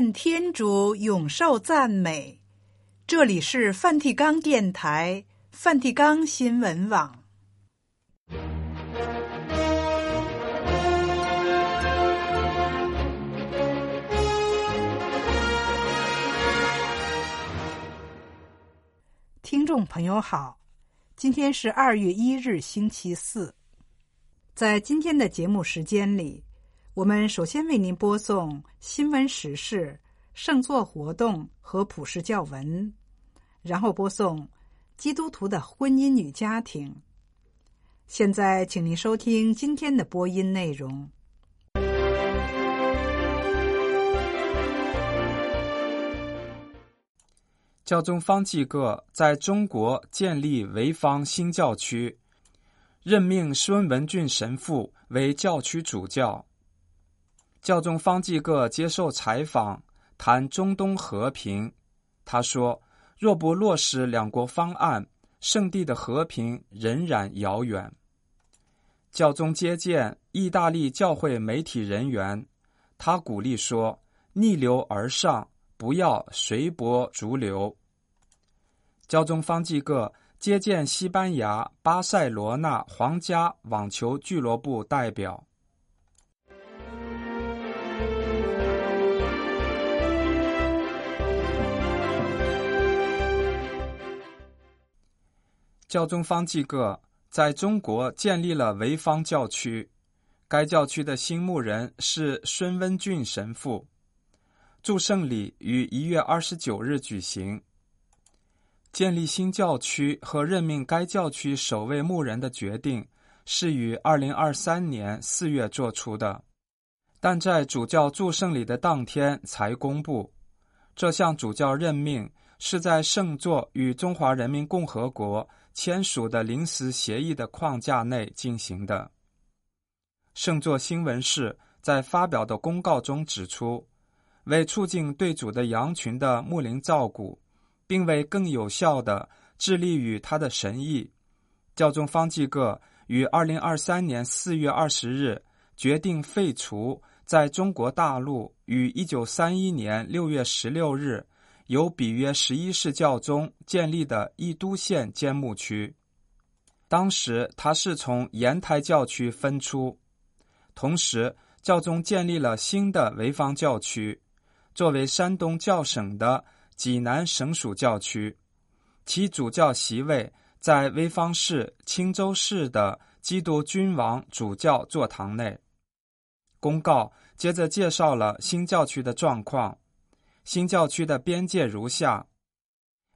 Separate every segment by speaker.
Speaker 1: 愿天主永受赞美。这里是梵蒂冈电台、梵蒂冈新闻网。听众朋友好，今天是二月一日，星期四。在今天的节目时间里，我们首先为您播送新闻时事、圣座活动和普世教文，然后播送基督徒的婚姻与家庭。现在，请您收听今天的播音内容。
Speaker 2: 教宗方济各在中国建立潍坊新教区，任命孙文俊神父为教区主教。教宗方济各接受采访，谈中东和平。他说：“若不落实两国方案，圣地的和平仍然遥远。”教宗接见意大利教会媒体人员，他鼓励说：“逆流而上，不要随波逐流。”教宗方济各接见西班牙巴塞罗那皇家网球俱乐部代表。教宗方济各在中国建立了潍坊教区，该教区的新牧人是孙文俊神父。祝圣礼于一月二十九日举行。建立新教区和任命该教区首位牧人的决定是于二零二三年四月做出的，但在主教祝圣礼的当天才公布。这项主教任命是在圣座与中华人民共和国签署的临时协议的框架内进行的。圣座新闻室在发表的公告中指出，为促进对主的羊群的牧灵照顾，并为更有效地致力于他的神意，教宗方济各于二零二三年四月二十日决定废除在中国大陆于一九三一年六月十六日。由比约十一世教宗建立的义都县监牧区，当时他是从盐台教区分出，同时教宗建立了新的潍坊教区，作为山东教省的济南省属教区，其主教席位在潍坊市青州市的基督君王主教座堂内。公告接着介绍了新教区的状况。新教区的边界如下：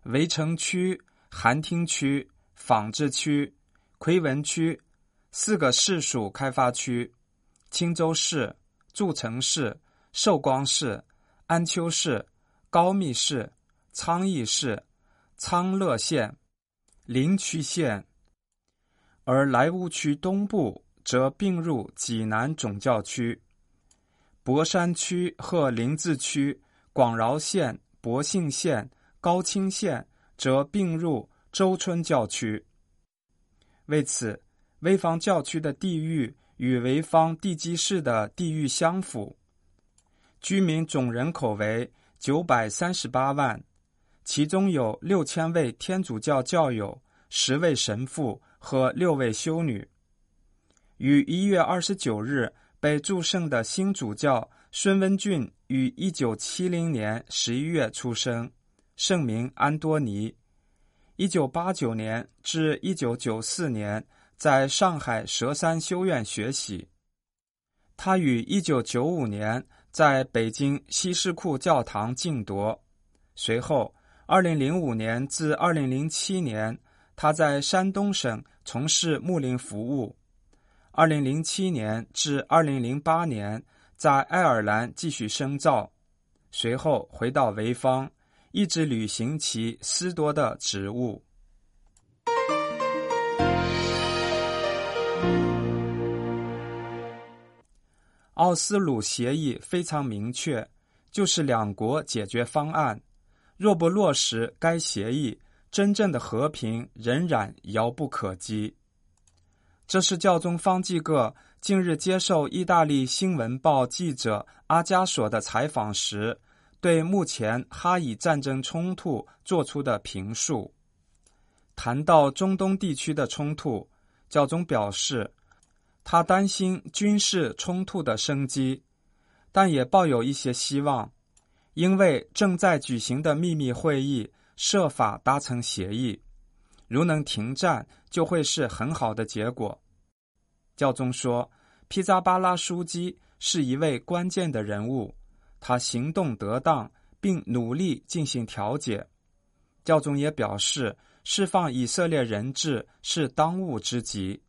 Speaker 2: 围城区、寒汀区、纺织区、奎文区四个市属开发区，青州市、祝城市、寿光市、安丘市、高密市、昌邑市、昌乐县、灵渠县，而莱芜区东部则并入济南总教区，博山区和临淄区。广饶县、博兴县、高清县则并入周村教区。为此，潍坊教区的地域与潍坊地级市的地域相符，居民总人口为九百三十八万，其中有六千位天主教教友、十位神父和六位修女。于一月二十九日被祝圣的新主教孙文俊。于一九七零年十一月出生，圣名安多尼。一九八九年至一九九四年在上海佘山修院学习。他于一九九五年在北京西什库教堂静铎。随后，二零零五年至二零零七年，他在山东省从事牧灵服务。二零零七年至二零零八年。在爱尔兰继续深造，随后回到潍坊，一直履行其司铎的职务。奥斯鲁协议非常明确，就是两国解决方案。若不落实该协议，真正的和平仍然遥不可及。这是教宗方济各近日接受意大利新闻报记者阿加索的采访时，对目前哈以战争冲突做出的评述。谈到中东地区的冲突，教宗表示，他担心军事冲突的升级，但也抱有一些希望，因为正在举行的秘密会议设法达成协议，如能停战，就会是很好的结果。教宗说，皮扎巴拉枢机是一位关键的人物。他行动得当，并努力进行调解。教宗也表示，释放以色列人质是当务之急。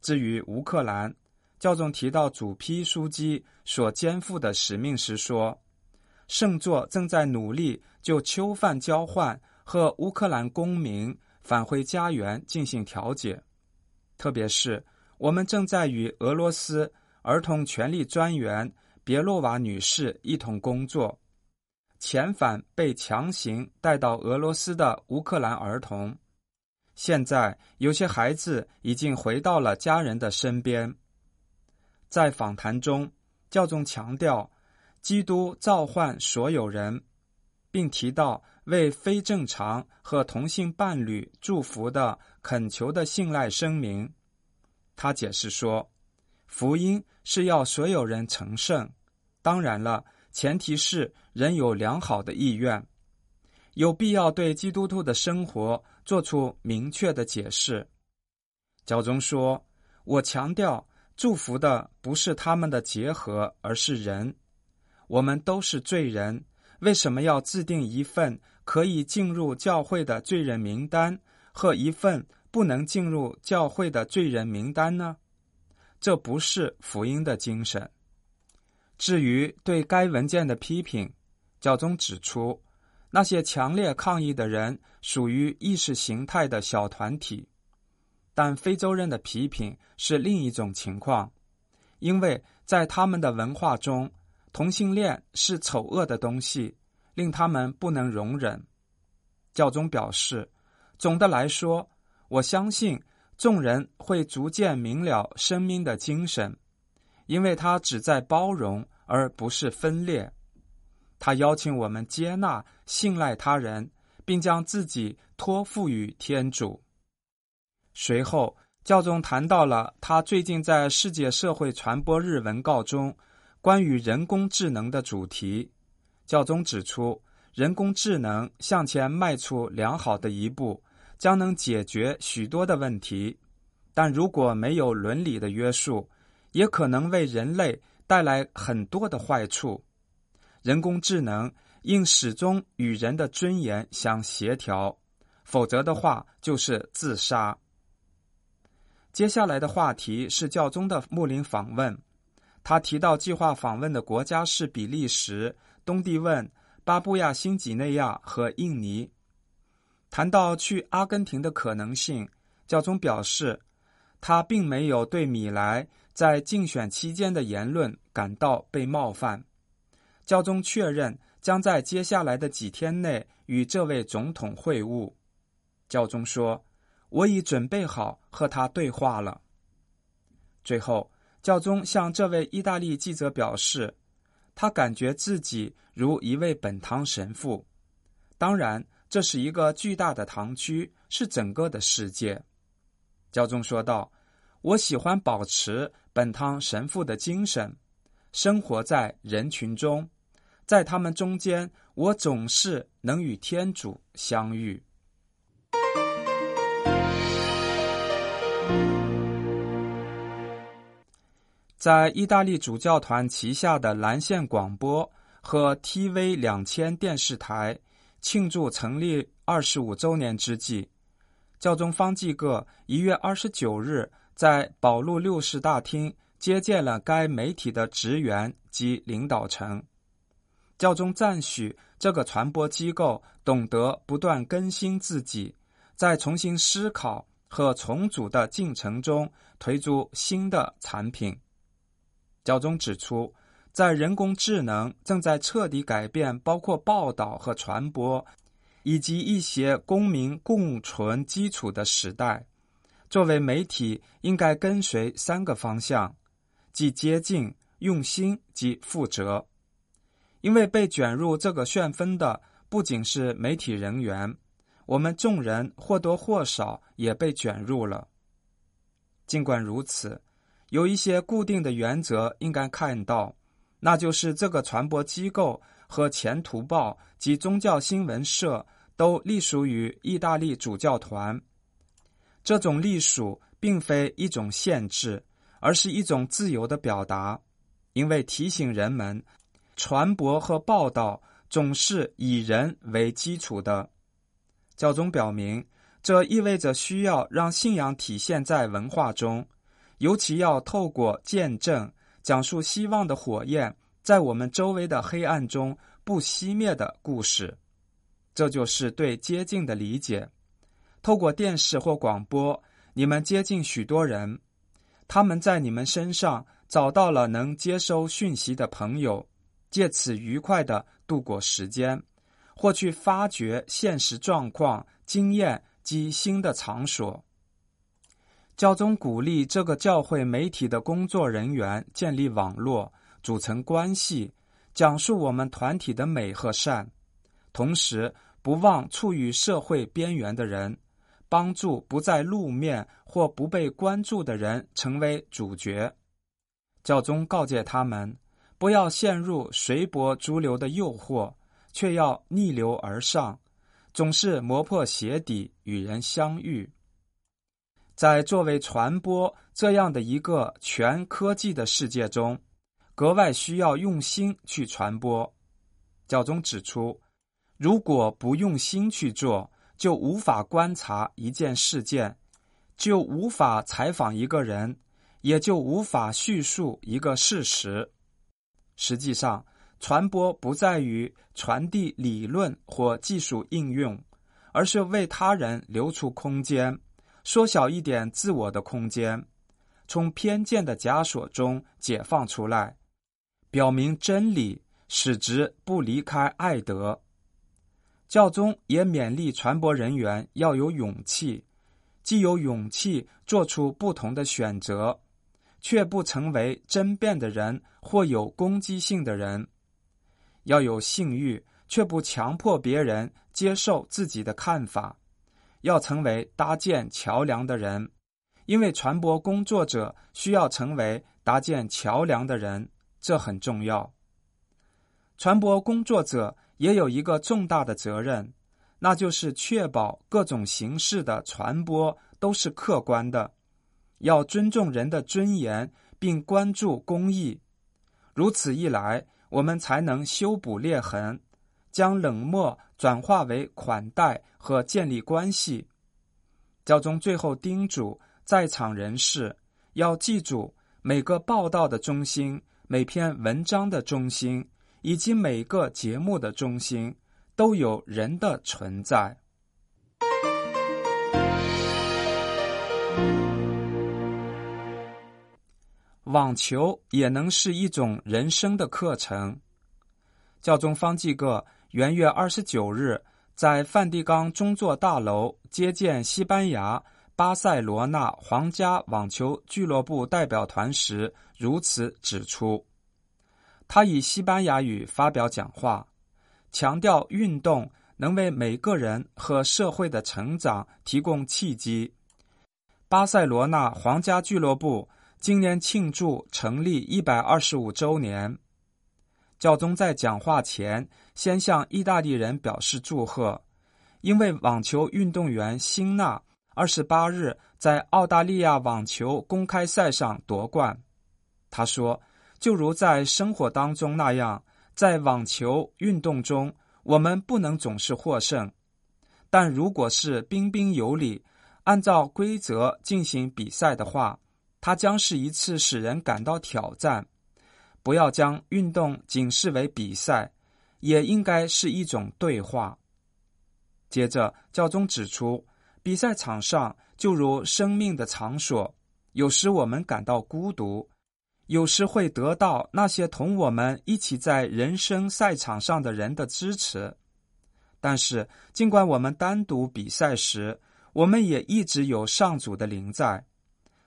Speaker 2: 至于乌克兰，教宗提到主批枢机所肩负的使命时说：“圣座正在努力就囚犯交换和乌克兰公民返回家园进行调解，特别是我们正在与俄罗斯儿童权利专员。”别洛瓦女士一同工作，遣返被强行带到俄罗斯的乌克兰儿童。现在有些孩子已经回到了家人的身边。在访谈中，教宗强调，基督召唤所有人，并提到为非正常和同性伴侣祝福的恳求的信赖声明。他解释说，福音是要所有人成圣。当然了，前提是人有良好的意愿，有必要对基督徒的生活做出明确的解释。教宗说：“我强调，祝福的不是他们的结合，而是人。我们都是罪人，为什么要制定一份可以进入教会的罪人名单和一份不能进入教会的罪人名单呢？这不是福音的精神。”至于对该文件的批评，教宗指出，那些强烈抗议的人属于意识形态的小团体，但非洲人的批评是另一种情况，因为在他们的文化中，同性恋是丑恶的东西，令他们不能容忍。教宗表示，总的来说，我相信众人会逐渐明了生命的精神。因为他只在包容，而不是分裂。他邀请我们接纳、信赖他人，并将自己托付于天主。随后，教宗谈到了他最近在世界社会传播日文告中关于人工智能的主题。教宗指出，人工智能向前迈出良好的一步，将能解决许多的问题，但如果没有伦理的约束，也可能为人类带来很多的坏处。人工智能应始终与人的尊严相协调，否则的话就是自杀。接下来的话题是教宗的睦邻访问。他提到计划访问的国家是比利时、东帝汶、巴布亚新几内亚和印尼。谈到去阿根廷的可能性，教宗表示，他并没有对米莱。在竞选期间的言论感到被冒犯，教宗确认将在接下来的几天内与这位总统会晤。教宗说：“我已准备好和他对话了。”最后，教宗向这位意大利记者表示，他感觉自己如一位本堂神父。当然，这是一个巨大的堂区，是整个的世界。教宗说道。我喜欢保持本堂神父的精神，生活在人群中，在他们中间，我总是能与天主相遇。在意大利主教团旗下的蓝线广播和 TV 两千电视台庆祝成立二十五周年之际，教宗方济各一月二十九日。在保路六世大厅接见了该媒体的职员及领导层，教宗赞许这个传播机构懂得不断更新自己，在重新思考和重组的进程中推出新的产品。教宗指出，在人工智能正在彻底改变包括报道和传播，以及一些公民共存基础的时代。作为媒体，应该跟随三个方向，即接近、用心及负责。因为被卷入这个旋风的不仅是媒体人员，我们众人或多或少也被卷入了。尽管如此，有一些固定的原则应该看到，那就是这个传播机构和前途报及宗教新闻社都隶属于意大利主教团。这种隶属并非一种限制，而是一种自由的表达，因为提醒人们，传播和报道总是以人为基础的。教宗表明，这意味着需要让信仰体现在文化中，尤其要透过见证，讲述希望的火焰在我们周围的黑暗中不熄灭的故事。这就是对接近的理解。透过电视或广播，你们接近许多人，他们在你们身上找到了能接收讯息的朋友。借此愉快地度过时间，或去发掘现实状况、经验及新的场所。教宗鼓励这个教会媒体的工作人员建立网络，组成关系，讲述我们团体的美和善，同时不忘处于社会边缘的人，帮助不在露面或不被关注的人成为主角。教宗告诫他们。不要陷入随波逐流的诱惑，却要逆流而上，总是磨破鞋底与人相遇。在作为传播这样的一个全科技的世界中，格外需要用心去传播。教宗指出，如果不用心去做，就无法观察一件事件，就无法采访一个人，也就无法叙述一个事实。实际上，传播不在于传递理论或技术应用，而是为他人留出空间，缩小一点自我的空间，从偏见的枷锁中解放出来，表明真理，使之不离开爱德。教宗也勉励传播人员要有勇气，既有勇气做出不同的选择。却不成为争辩的人或有攻击性的人，要有性欲，却不强迫别人接受自己的看法，要成为搭建桥梁的人，因为传播工作者需要成为搭建桥梁的人，这很重要。传播工作者也有一个重大的责任，那就是确保各种形式的传播都是客观的。要尊重人的尊严，并关注公益。如此一来，我们才能修补裂痕，将冷漠转化为款待和建立关系。教宗最后叮嘱在场人士要记住，每个报道的中心、每篇文章的中心以及每个节目的中心，都有人的存在。网球也能是一种人生的课程。教宗方济各元月二十九日在梵蒂冈中座大楼接见西班牙巴塞罗那皇家网球俱乐部代表团时，如此指出。他以西班牙语发表讲话，强调运动能为每个人和社会的成长提供契机。巴塞罗那皇家俱乐部。今年庆祝成立一百二十五周年，教宗在讲话前先向意大利人表示祝贺，因为网球运动员辛纳二十八日在澳大利亚网球公开赛上夺冠。他说：“就如在生活当中那样，在网球运动中，我们不能总是获胜，但如果是彬彬有礼，按照规则进行比赛的话。”它将是一次使人感到挑战。不要将运动仅视为比赛，也应该是一种对话。接着，教宗指出，比赛场上就如生命的场所，有时我们感到孤独，有时会得到那些同我们一起在人生赛场上的人的支持。但是，尽管我们单独比赛时，我们也一直有上主的灵在。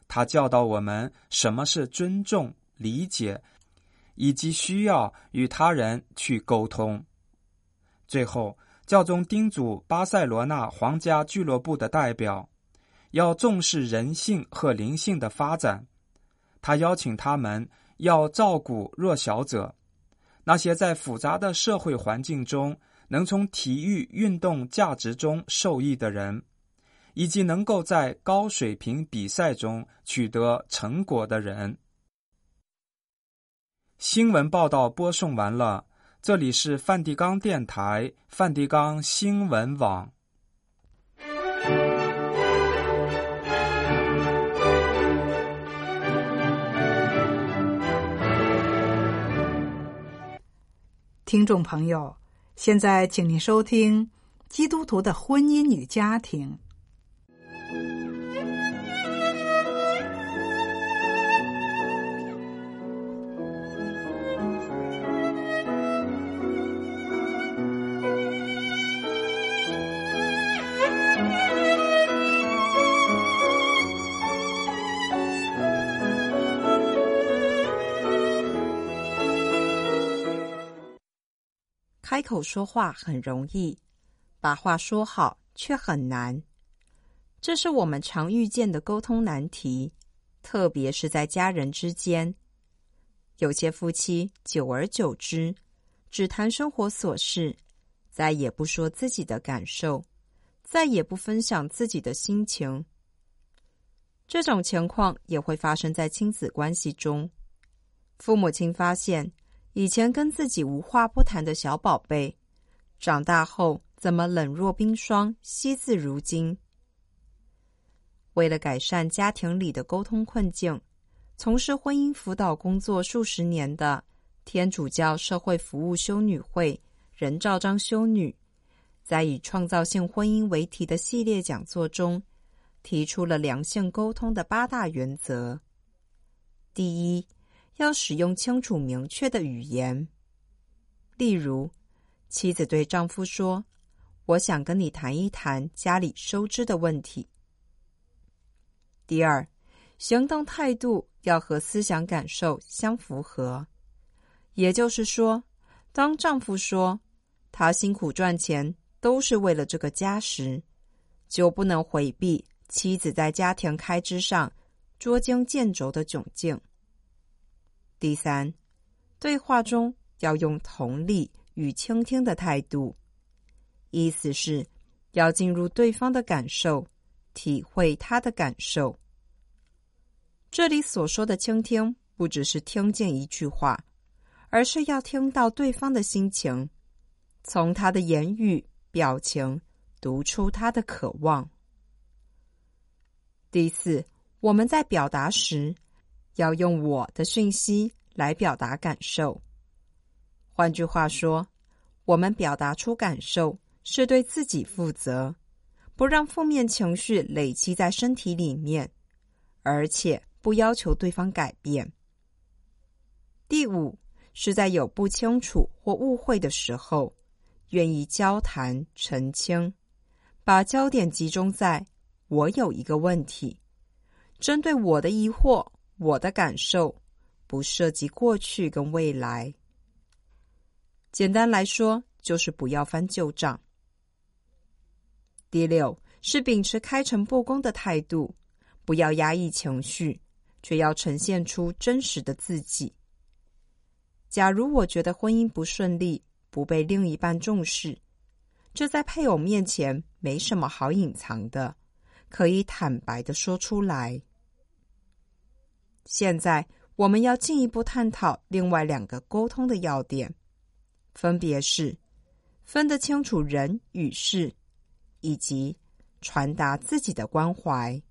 Speaker 2: 他教导我们什么是尊重、理解，以及需要与他人去沟通。最后，教宗叮嘱巴塞罗那皇家俱乐部的代表要重视人性和灵性的发展。他邀请他们要照顾弱小者，那些在复杂的社会环境中能从体育运动价值中受益的人，以及能够在高水平比赛中取得成果的人。新闻报道播送完了。这里是梵蒂冈电台、梵蒂冈新闻网。
Speaker 1: 听众朋友，现在请您收听《基督徒的婚姻与家庭》。
Speaker 3: 开口说话很容易，把话说好却很难。这是我们常遇见的沟通难题，特别是在家人之间。有些夫妻久而久之，只谈生活琐事，再也不说自己的感受，再也不分享自己的心情。这种情况也会发生在亲子关系中。父母亲发现，以前跟自己无话不谈的小宝贝，长大后怎么冷若冰霜，惜字如金？为了改善家庭里的沟通困境，从事婚姻辅导工作数十年的天主教社会服务修女会任兆章修女，在以创造性婚姻为题的系列讲座中，提出了良性沟通的八大原则。第一。要使用清楚明确的语言，例如，妻子对丈夫说：“我想跟你谈一谈家里收支的问题。”第二，行动态度要和思想感受相符合，也就是说，当丈夫说他辛苦赚钱都是为了这个家时，就不能回避妻子在家庭开支上捉襟见肘的窘境。第三，对话中要用同理与倾听的态度，意思是要进入对方的感受，体会他的感受。这里所说的倾听，不只是听见一句话，而是要听到对方的心情，从他的言语、表情读出他的渴望。第四，我们在表达时，要用我的讯息来表达感受。换句话说，我们表达出感受是对自己负责，不让负面情绪累积在身体里面，而且不要求对方改变。第五，是在有不清楚或误会的时候，愿意交谈澄清，把焦点集中在“我有一个问题”，针对我的疑惑。我的感受不涉及过去跟未来。简单来说，就是不要翻旧账。第六是秉持开诚布公的态度，不要压抑情绪，却要呈现出真实的自己。假如我觉得婚姻不顺利，不被另一半重视，这在配偶面前没什么好隐藏的，可以坦白的说出来。现在我们要进一步探讨另外两个沟通的要点，分别是分得清楚人与事，以及传达自己的关怀。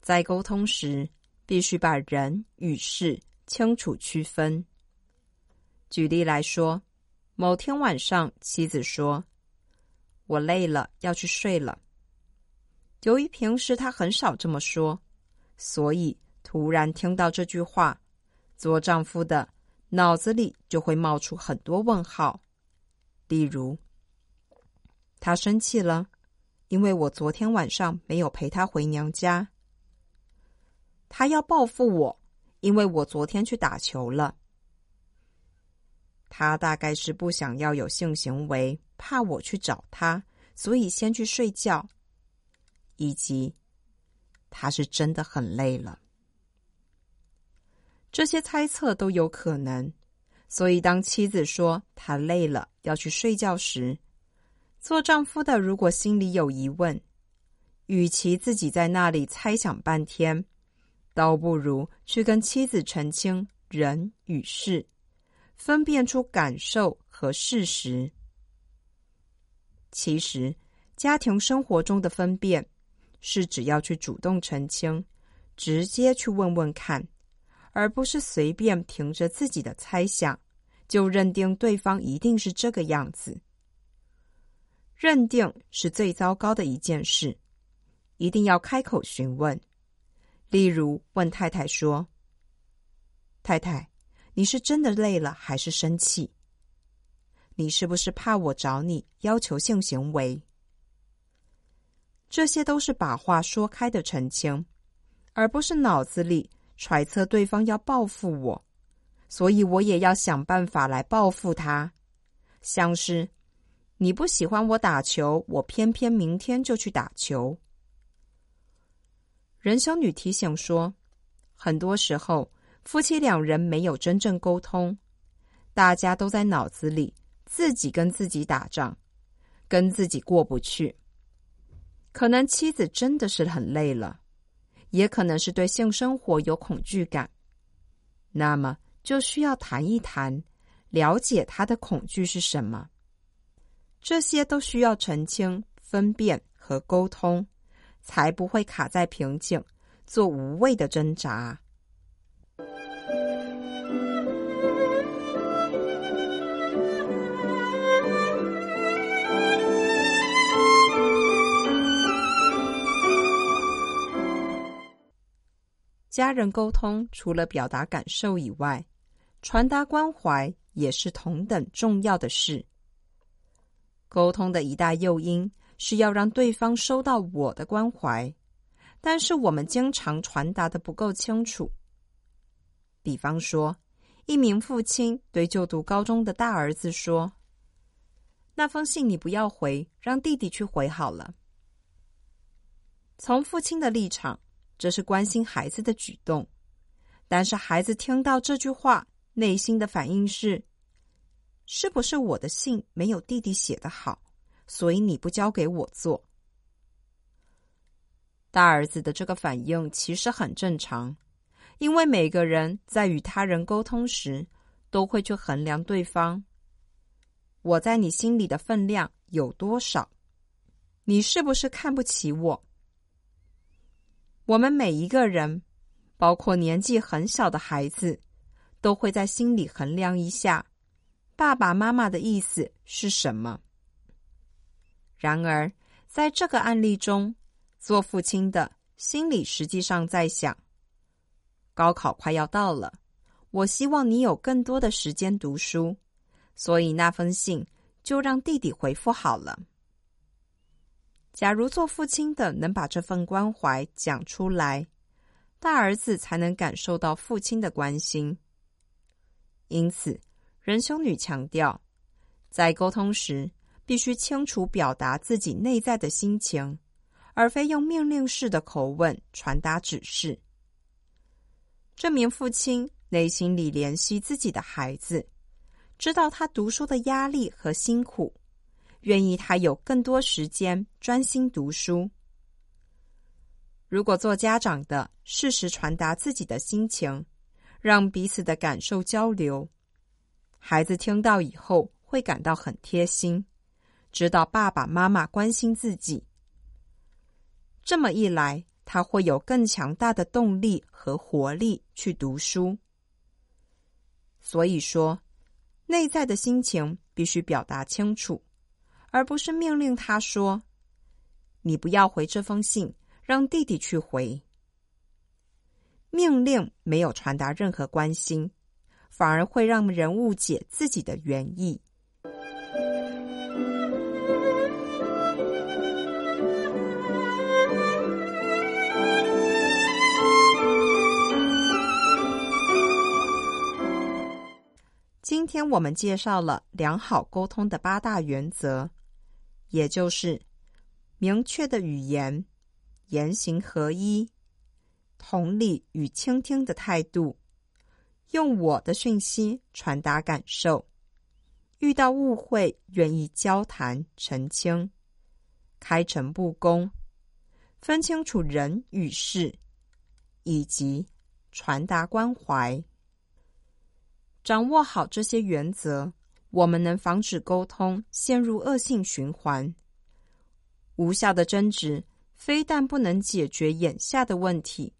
Speaker 3: 在沟通时，必须把人与事。清楚区分。举例来说，某天晚上，妻子说：“我累了，要去睡了。”由于平时她很少这么说，所以突然听到这句话，做丈夫的脑子里就会冒出很多问号，例如，他生气了，因为我昨天晚上没有陪他回娘家。他要报复我，因为我昨天去打球了。他大概是不想要有性行为，怕我去找他，所以先去睡觉。以及，他是真的很累了。这些猜测都有可能。所以，当妻子说她累了要去睡觉时，做丈夫的如果心里有疑问，与其自己在那里猜想半天，倒不如去跟妻子澄清人与事。分辨出感受和事实。其实，家庭生活中的分辨是只要去主动澄清，直接去问问看，而不是随便凭着自己的猜想就认定对方一定是这个样子。认定是最糟糕的一件事，一定要开口询问。例如，问太太说：“太太。”你是真的累了，还是生气？你是不是怕我找你要求性行为？这些都是把话说开的澄清，而不是脑子里揣测对方要报复我，所以我也要想办法来报复他。像是你不喜欢我打球，我偏偏明天就去打球。仁修女提醒说，很多时候。夫妻两人没有真正沟通，大家都在脑子里自己跟自己打仗，跟自己过不去。可能妻子真的是很累了，也可能是对性生活有恐惧感。那么就需要谈一谈，了解他的恐惧是什么。这些都需要澄清、分辨和沟通，才不会卡在瓶颈，做无谓的挣扎。家人沟通除了表达感受以外，传达关怀也是同等重要的事。沟通的一大诱因是要让对方收到我的关怀，但是我们经常传达的不够清楚。比方说，一名父亲对就读高中的大儿子说：“那封信你不要回，让弟弟去回好了。”从父亲的立场，这是关心孩子的举动，但是孩子听到这句话，内心的反应是：是不是我的信没有弟弟写得好，所以你不交给我做？大儿子的这个反应其实很正常，因为每个人在与他人沟通时，都会去衡量对方，我在你心里的分量有多少？你是不是看不起我？我们每一个人，包括年纪很小的孩子，都会在心里衡量一下爸爸妈妈的意思是什么。然而，在这个案例中，做父亲的心里实际上在想：高考快要到了，我希望你有更多的时间读书，所以那封信就让弟弟回复好了。假如做父亲的能把这份关怀讲出来，大儿子才能感受到父亲的关心。因此，仁兄女强调，在沟通时必须清楚表达自己内在的心情，而非用命令式的口吻传达指示。这名父亲内心里怜惜自己的孩子，知道他读书的压力和辛苦。愿意他有更多时间专心读书。如果做家长的适时传达自己的心情，让彼此的感受交流，孩子听到以后会感到很贴心，知道爸爸妈妈关心自己。这么一来，他会有更强大的动力和活力去读书。所以说，内在的心情必须表达清楚。而不是命令他说：“你不要回这封信，让弟弟去回。”命令没有传达任何关心，反而会让人误解自己的原意。今天我们介绍了良好沟通的八大原则，也就是明确的语言、言行合一、同理与倾听的态度、用我的讯息传达感受、遇到误会愿意交谈澄清、开诚布公、分清楚人与事，以及传达关怀。掌握好这些原则，我们能防止沟通陷入恶性循环。无效的争执非但不能解决眼下的问题，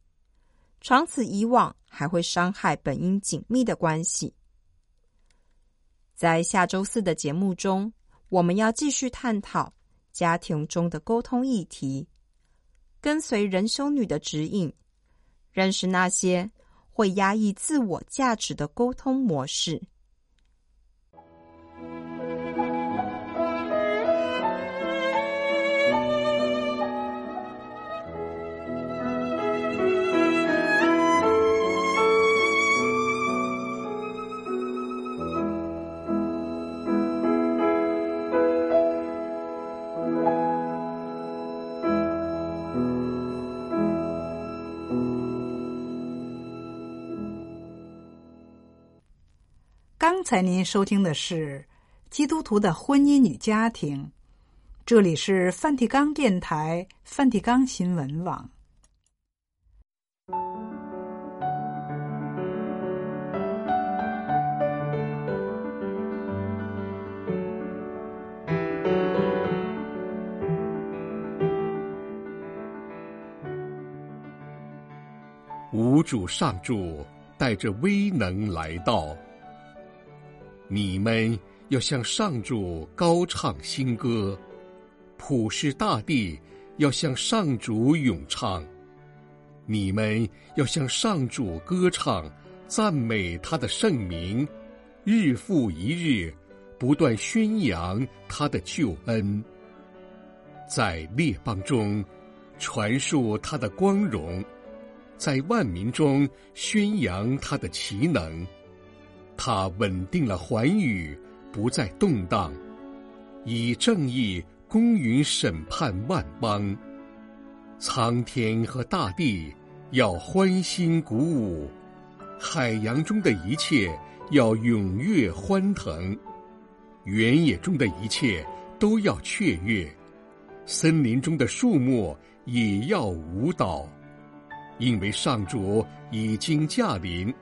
Speaker 3: 长此以往还会伤害本应紧密的关系。在下周四的节目中，我们要继续探讨家庭中的沟通议题，跟随仁修女的指引，认识那些会压抑自我价值的沟通模式。
Speaker 1: 才您收听的是《基督徒的婚姻与家庭》，这里是梵蒂冈电台、梵蒂冈新闻网。
Speaker 4: 吾主上主带着威能来到。你们要向上主高唱新歌，普世大地要向上主咏唱。你们要向上主歌唱，赞美他的圣名，日复一日，不断宣扬他的救恩，在列邦中传述他的光荣，在万民中宣扬他的奇能。他稳定了寰宇，不再动荡，以正义公允审判万邦。苍天和大地要欢欣鼓舞，海洋中的一切要踊跃欢腾，原野中的一切都要雀跃，森林中的树木也要舞蹈，因为上主已经驾临。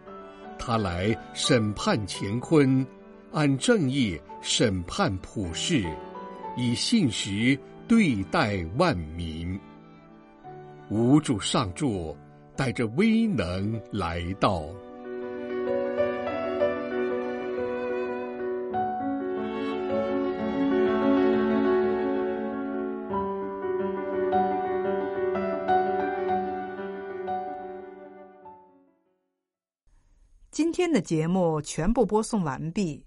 Speaker 4: 他来审判乾坤，按正义审判普世，以信实对待万民。吾主上主带着威能来到。
Speaker 1: 天的节目全部播送完毕。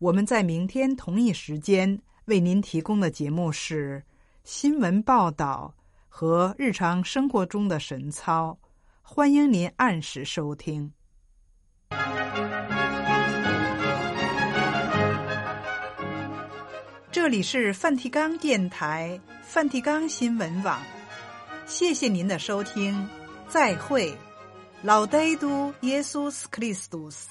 Speaker 1: 我们在明天同一时间为您提供的节目是新闻报道和日常生活中的神操，欢迎您按时收听。这里是梵蒂冈电台、梵蒂冈新闻网，谢谢您的收听，再会。Laudetur Jesus Christus.